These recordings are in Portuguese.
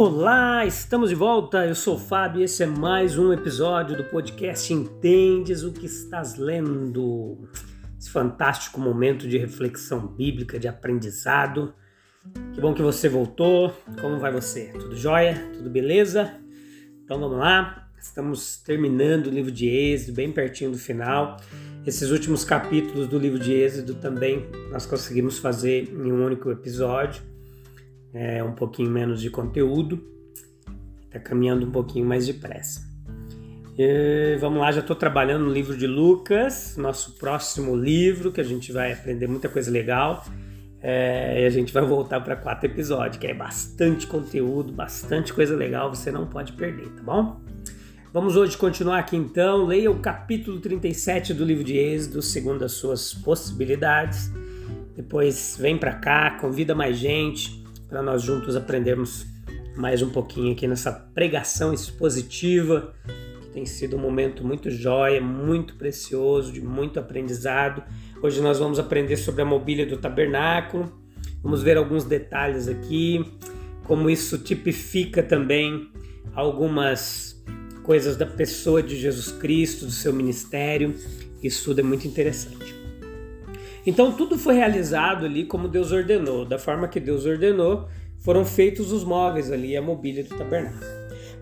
Olá, estamos de volta. Eu sou o Fábio e esse é mais um episódio do podcast Entendes o que estás lendo. Esse fantástico momento de reflexão bíblica, de aprendizado. Que bom que você voltou. Como vai você? Tudo jóia? Tudo beleza? Então vamos lá. Estamos terminando o livro de Êxodo, bem pertinho do final. Esses últimos capítulos do livro de Êxodo também nós conseguimos fazer em um único episódio é, um pouquinho menos de conteúdo, está caminhando um pouquinho mais depressa. E, vamos lá, já estou trabalhando no livro de Lucas, nosso próximo livro, que a gente vai aprender muita coisa legal. É, e a gente vai voltar para quatro episódios, que é bastante conteúdo, bastante coisa legal, você não pode perder, tá bom? Vamos hoje continuar aqui então. Leia o capítulo 37 do livro de Êxodo, segundo as suas possibilidades. Depois vem para cá, convida mais gente para nós juntos aprendermos mais um pouquinho aqui nessa pregação expositiva, que tem sido um momento muito jóia, muito precioso, de muito aprendizado. Hoje nós vamos aprender sobre a mobília do tabernáculo, vamos ver alguns detalhes aqui, como isso tipifica também algumas coisas da pessoa de Jesus Cristo, do seu ministério. Isso tudo é muito interessante. Então tudo foi realizado ali como Deus ordenou, da forma que Deus ordenou, foram feitos os móveis ali, a mobília do tabernáculo.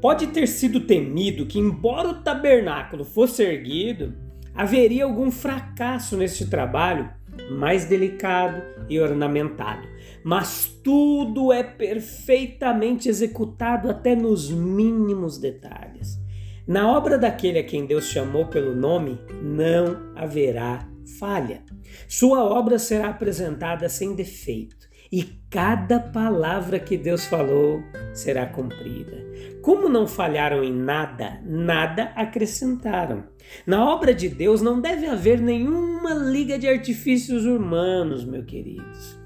Pode ter sido temido que, embora o tabernáculo fosse erguido, haveria algum fracasso neste trabalho mais delicado e ornamentado. Mas tudo é perfeitamente executado até nos mínimos detalhes. Na obra daquele a quem Deus chamou pelo nome, não haverá falha. Sua obra será apresentada sem defeito e cada palavra que Deus falou será cumprida. Como não falharam em nada, nada acrescentaram. Na obra de Deus não deve haver nenhuma liga de artifícios humanos, meus queridos.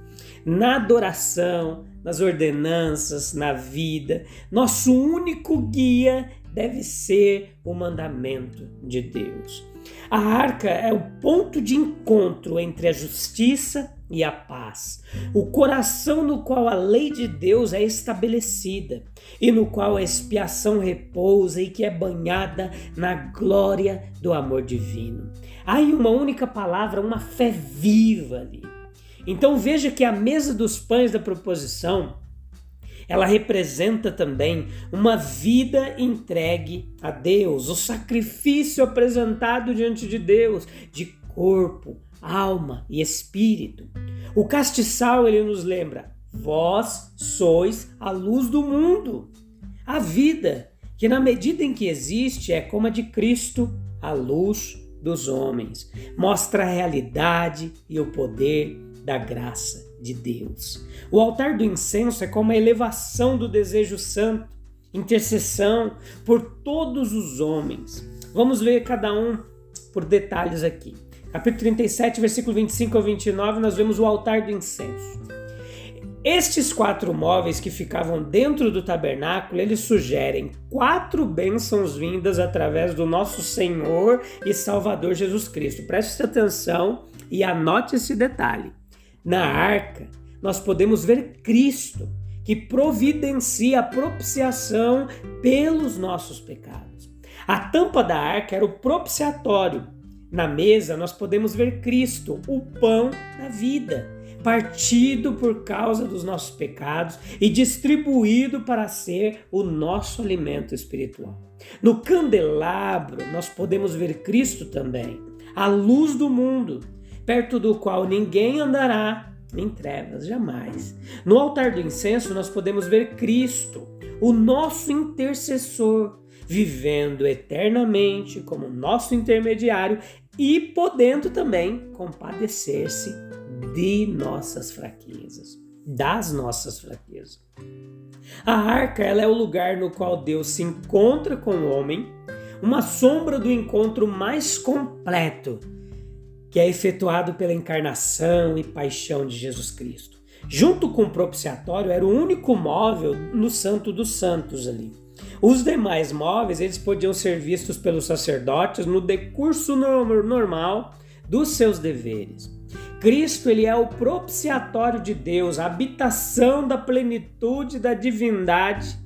Na adoração, nas ordenanças, na vida, nosso único guia deve ser o mandamento de Deus. A arca é o ponto de encontro entre a justiça e a paz, o coração no qual a lei de Deus é estabelecida e no qual a expiação repousa e que é banhada na glória do amor divino. Há em uma única palavra uma fé viva ali. Então veja que a mesa dos pães da proposição ela representa também uma vida entregue a Deus, o sacrifício apresentado diante de Deus, de corpo, alma e espírito. O castiçal ele nos lembra: vós sois a luz do mundo. A vida, que na medida em que existe, é como a de Cristo, a luz dos homens. Mostra a realidade e o poder da graça de Deus. O altar do incenso é como a elevação do desejo santo, intercessão por todos os homens. Vamos ver cada um por detalhes aqui. Capítulo 37, versículo 25 ao 29, nós vemos o altar do incenso. Estes quatro móveis que ficavam dentro do tabernáculo, eles sugerem quatro bênçãos vindas através do nosso Senhor e Salvador Jesus Cristo. Preste atenção e anote esse detalhe. Na arca, nós podemos ver Cristo, que providencia a propiciação pelos nossos pecados. A tampa da arca era o propiciatório. Na mesa, nós podemos ver Cristo, o pão da vida, partido por causa dos nossos pecados e distribuído para ser o nosso alimento espiritual. No candelabro, nós podemos ver Cristo também, a luz do mundo, perto do qual ninguém andará em trevas, jamais. No altar do incenso, nós podemos ver Cristo, o nosso intercessor, vivendo eternamente como nosso intermediário e podendo também compadecer-se de nossas fraquezas, das nossas fraquezas. A arca ela é o lugar no qual Deus se encontra com o homem, uma sombra do encontro mais completo, que é efetuado pela encarnação e paixão de Jesus Cristo. Junto com o propiciatório, era o único móvel no Santo dos Santos ali. Os demais móveis eles podiam ser vistos pelos sacerdotes no decurso normal dos seus deveres. Cristo ele é o propiciatório de Deus, a habitação da plenitude da divindade.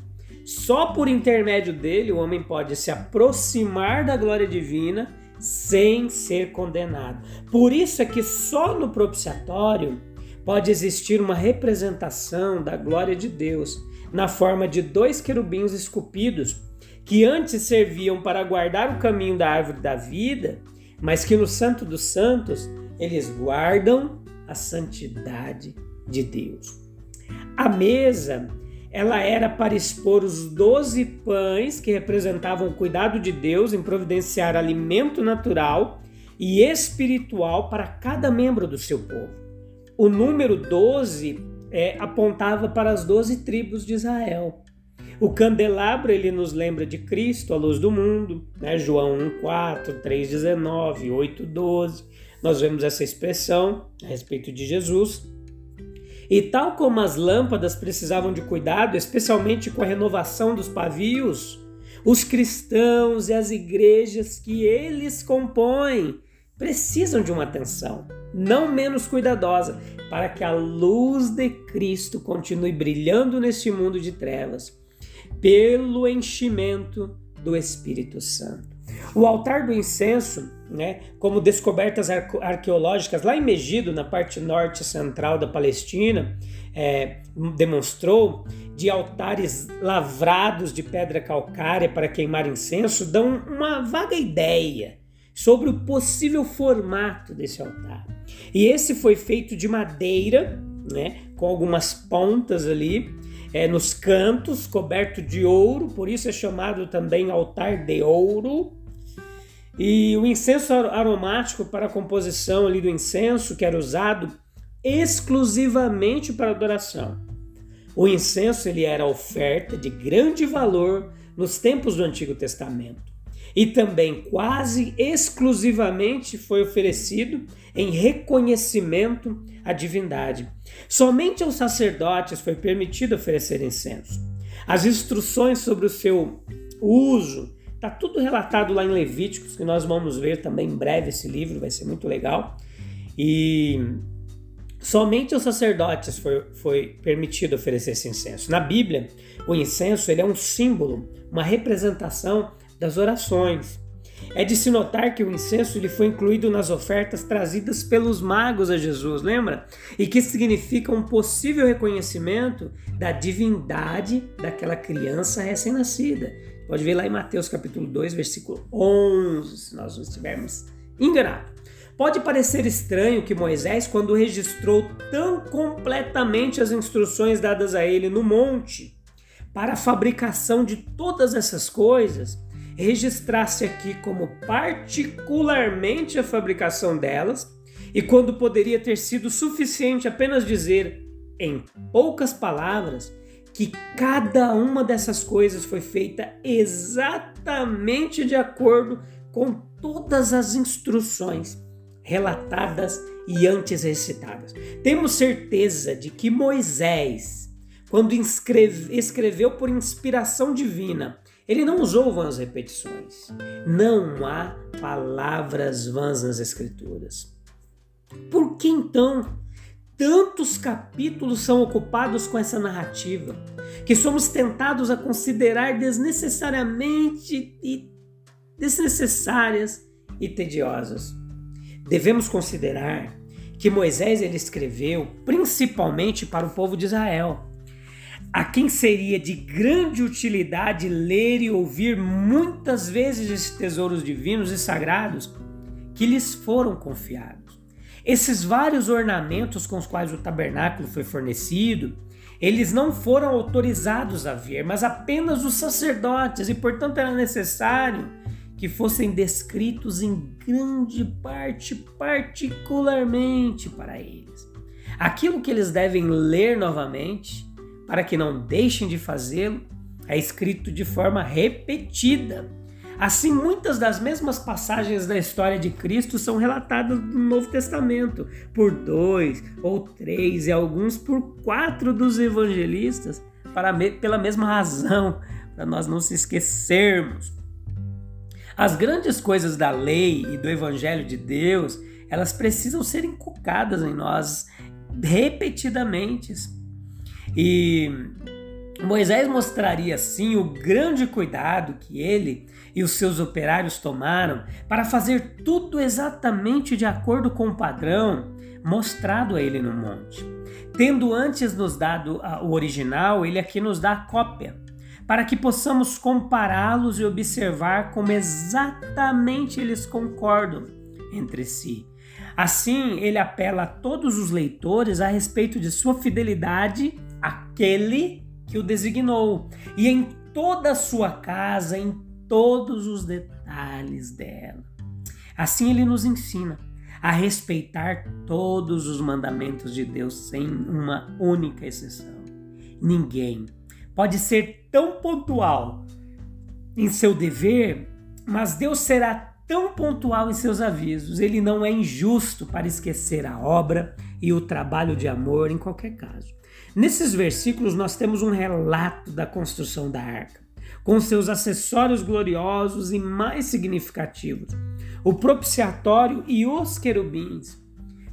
Só por intermédio dele o homem pode se aproximar da glória divina sem ser condenado. Por isso é que só no propiciatório pode existir uma representação da glória de Deus na forma de dois querubins esculpidos que antes serviam para guardar o caminho da árvore da vida, mas que no Santo dos Santos eles guardam a santidade de Deus. A mesa, ela era para expor os doze pães que representavam o cuidado de Deus em providenciar alimento natural e espiritual para cada membro do seu povo. O número 12 é, apontava para as doze tribos de Israel. O candelabro ele nos lembra de Cristo, a luz do mundo, né? João 1:4, 3:19, 8:12. Nós vemos essa expressão a respeito de Jesus. E tal como as lâmpadas precisavam de cuidado, especialmente com a renovação dos pavios, os cristãos e as igrejas que eles compõem precisam de uma atenção não menos cuidadosa para que a luz de Cristo continue brilhando neste mundo de trevas pelo enchimento do Espírito Santo. O altar do incenso, né, como descobertas arqueológicas lá em Megido, na parte norte central da Palestina, é, demonstrou de altares lavrados de pedra calcária para queimar incenso, dão uma vaga ideia sobre o possível formato desse altar. E esse foi feito de madeira, né, com algumas pontas ali, é, nos cantos, coberto de ouro, por isso é chamado também altar de ouro. E o incenso aromático para a composição ali do incenso, que era usado exclusivamente para adoração. O incenso ele era oferta de grande valor nos tempos do Antigo Testamento e também quase exclusivamente foi oferecido em reconhecimento à divindade. Somente aos sacerdotes foi permitido oferecer incenso. As instruções sobre o seu uso está tudo relatado lá em Levíticos, que nós vamos ver também em breve esse livro, vai ser muito legal. E somente aos sacerdotes foi, foi permitido oferecer esse incenso. Na Bíblia, o incenso ele é um símbolo, uma representação das orações. É de se notar que o incenso ele foi incluído nas ofertas trazidas pelos magos a Jesus, lembra? E que significa um possível reconhecimento da divindade daquela criança recém-nascida. Pode ver lá em Mateus capítulo 2, versículo 11, se nós não estivermos enganados. Pode parecer estranho que Moisés, quando registrou tão completamente as instruções dadas a ele no monte para a fabricação de todas essas coisas, registrasse aqui como particularmente a fabricação delas, e quando poderia ter sido suficiente apenas dizer, em poucas palavras, que cada uma dessas coisas foi feita exatamente de acordo com todas as instruções relatadas e antes recitadas. Temos certeza de que Moisés, quando escreveu por inspiração divina ele não usou vãs repetições. Não há palavras vãs nas Escrituras. Por que então tantos capítulos são ocupados com essa narrativa que somos tentados a considerar desnecessariamente e desnecessárias e tediosas? Devemos considerar que Moisés ele escreveu principalmente para o povo de Israel a quem seria de grande utilidade ler e ouvir muitas vezes esses tesouros divinos e sagrados que lhes foram confiados. Esses vários ornamentos com os quais o tabernáculo foi fornecido, eles não foram autorizados a ver, mas apenas os sacerdotes, e portanto era necessário que fossem descritos em grande parte, particularmente para eles. Aquilo que eles devem ler novamente, para que não deixem de fazê-lo, é escrito de forma repetida. Assim, muitas das mesmas passagens da história de Cristo são relatadas no Novo Testamento por dois ou três e alguns por quatro dos evangelistas, para, pela mesma razão, para nós não se esquecermos. As grandes coisas da lei e do evangelho de Deus, elas precisam ser inculcadas em nós repetidamente. E Moisés mostraria assim o grande cuidado que ele e os seus operários tomaram para fazer tudo exatamente de acordo com o padrão mostrado a ele no monte. Tendo antes nos dado o original, ele aqui nos dá a cópia, para que possamos compará-los e observar como exatamente eles concordam entre si. Assim, ele apela a todos os leitores a respeito de sua fidelidade àquele que o designou e em toda a sua casa, em todos os detalhes dela. Assim, ele nos ensina a respeitar todos os mandamentos de Deus sem uma única exceção. Ninguém pode ser tão pontual em seu dever, mas Deus será tão pontual em seus avisos. Ele não é injusto para esquecer a obra e o trabalho de amor em qualquer caso. Nesses versículos nós temos um relato da construção da arca, com seus acessórios gloriosos e mais significativos. O propiciatório e os querubins.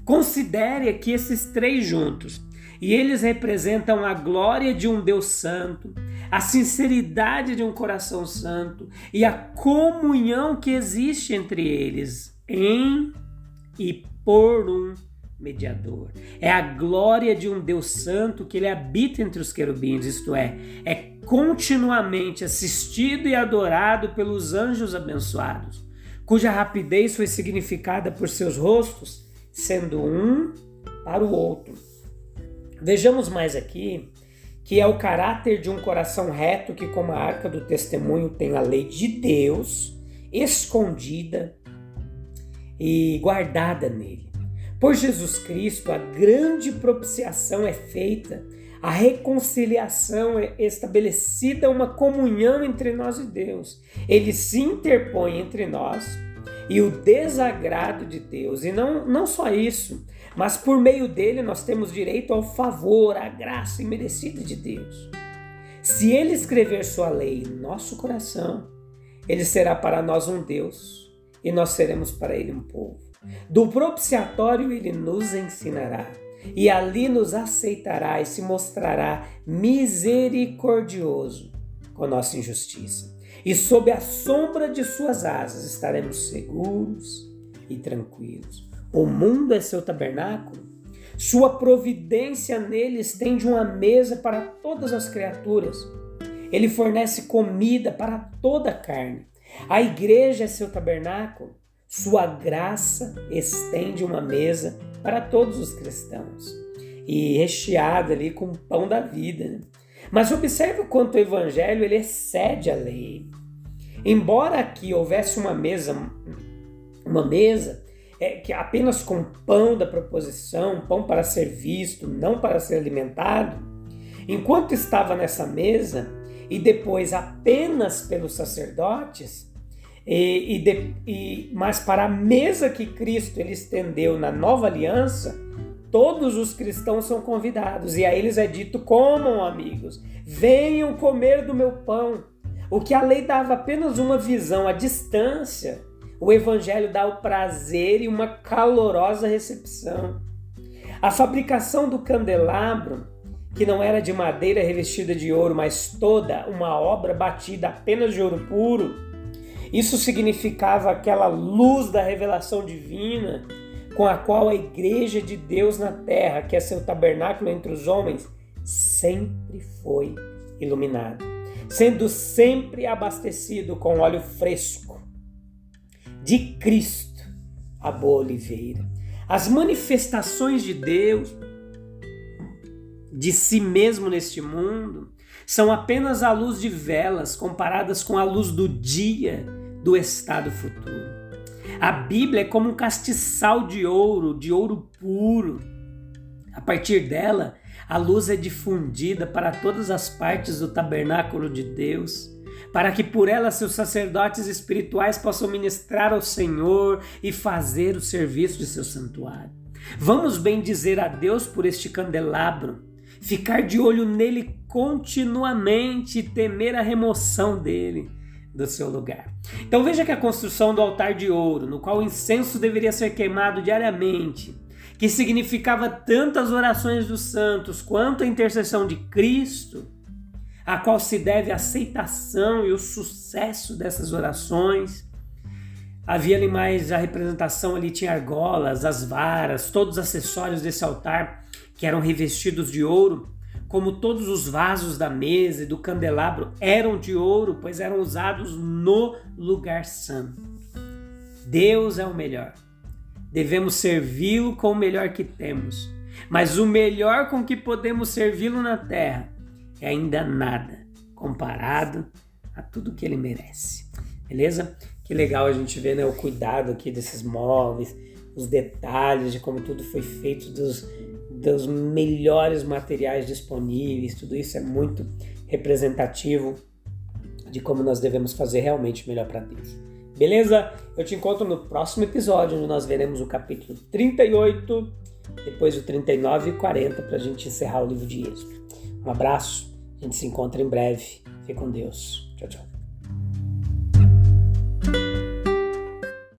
Considere aqui esses três juntos, e eles representam a glória de um Deus santo, a sinceridade de um coração santo e a comunhão que existe entre eles em e por um mediador. É a glória de um Deus santo que ele habita entre os querubins, isto é, é continuamente assistido e adorado pelos anjos abençoados cuja rapidez foi significada por seus rostos, sendo um para o outro. Vejamos mais aqui que é o caráter de um coração reto que, como a arca do testemunho, tem a lei de Deus escondida e guardada nele. Por Jesus Cristo, a grande propiciação é feita a reconciliação é estabelecida, uma comunhão entre nós e Deus. Ele se interpõe entre nós e o desagrado de Deus. E não, não só isso, mas por meio dele nós temos direito ao favor, à graça imerecida de Deus. Se ele escrever sua lei em nosso coração, ele será para nós um Deus e nós seremos para ele um povo. Do propiciatório ele nos ensinará e ali nos aceitará e se mostrará misericordioso com nossa injustiça. E sob a sombra de suas asas estaremos seguros e tranquilos. O mundo é seu tabernáculo. Sua providência nele estende uma mesa para todas as criaturas. Ele fornece comida para toda a carne. A igreja é seu tabernáculo. Sua graça estende uma mesa para todos os cristãos e recheada ali com o pão da vida. Né? Mas observe o quanto o evangelho ele excede a lei. Embora aqui houvesse uma mesa, uma mesa é, que apenas com pão da proposição, pão para ser visto, não para ser alimentado, enquanto estava nessa mesa e depois apenas pelos sacerdotes, e, e, de, e, mas para a mesa que Cristo ele estendeu na nova aliança, todos os cristãos são convidados. E a eles é dito: comam, amigos, venham comer do meu pão. O que a lei dava apenas uma visão à distância, o evangelho dá o prazer e uma calorosa recepção. A fabricação do candelabro, que não era de madeira revestida de ouro, mas toda uma obra batida apenas de ouro puro, isso significava aquela luz da revelação divina com a qual a igreja de Deus na terra, que é seu tabernáculo entre os homens, sempre foi iluminada, sendo sempre abastecido com óleo fresco de Cristo, a boa oliveira. As manifestações de Deus, de si mesmo neste mundo, são apenas a luz de velas comparadas com a luz do dia do estado futuro. A Bíblia é como um castiçal de ouro, de ouro puro. A partir dela, a luz é difundida para todas as partes do tabernáculo de Deus, para que por ela seus sacerdotes espirituais possam ministrar ao Senhor e fazer o serviço de seu santuário. Vamos bem dizer a Deus por este candelabro, ficar de olho nele continuamente e temer a remoção dele do seu lugar. Então veja que a construção do altar de ouro, no qual o incenso deveria ser queimado diariamente, que significava tanto as orações dos santos quanto a intercessão de Cristo, a qual se deve a aceitação e o sucesso dessas orações. Havia ali mais a representação, ali tinha argolas, as varas, todos os acessórios desse altar que eram revestidos de ouro como todos os vasos da mesa e do candelabro eram de ouro, pois eram usados no lugar santo. Deus é o melhor. Devemos servi-lo com o melhor que temos. Mas o melhor com que podemos servi-lo na terra é ainda nada comparado a tudo que ele merece. Beleza? Que legal a gente ver né, o cuidado aqui desses móveis, os detalhes de como tudo foi feito, dos, dos melhores materiais disponíveis, tudo isso é muito representativo de como nós devemos fazer realmente melhor para Deus. Beleza? Eu te encontro no próximo episódio, onde nós veremos o capítulo 38, depois o 39 e 40 para a gente encerrar o livro de Êxodo. Um abraço, a gente se encontra em breve. Fique com Deus. Tchau, tchau.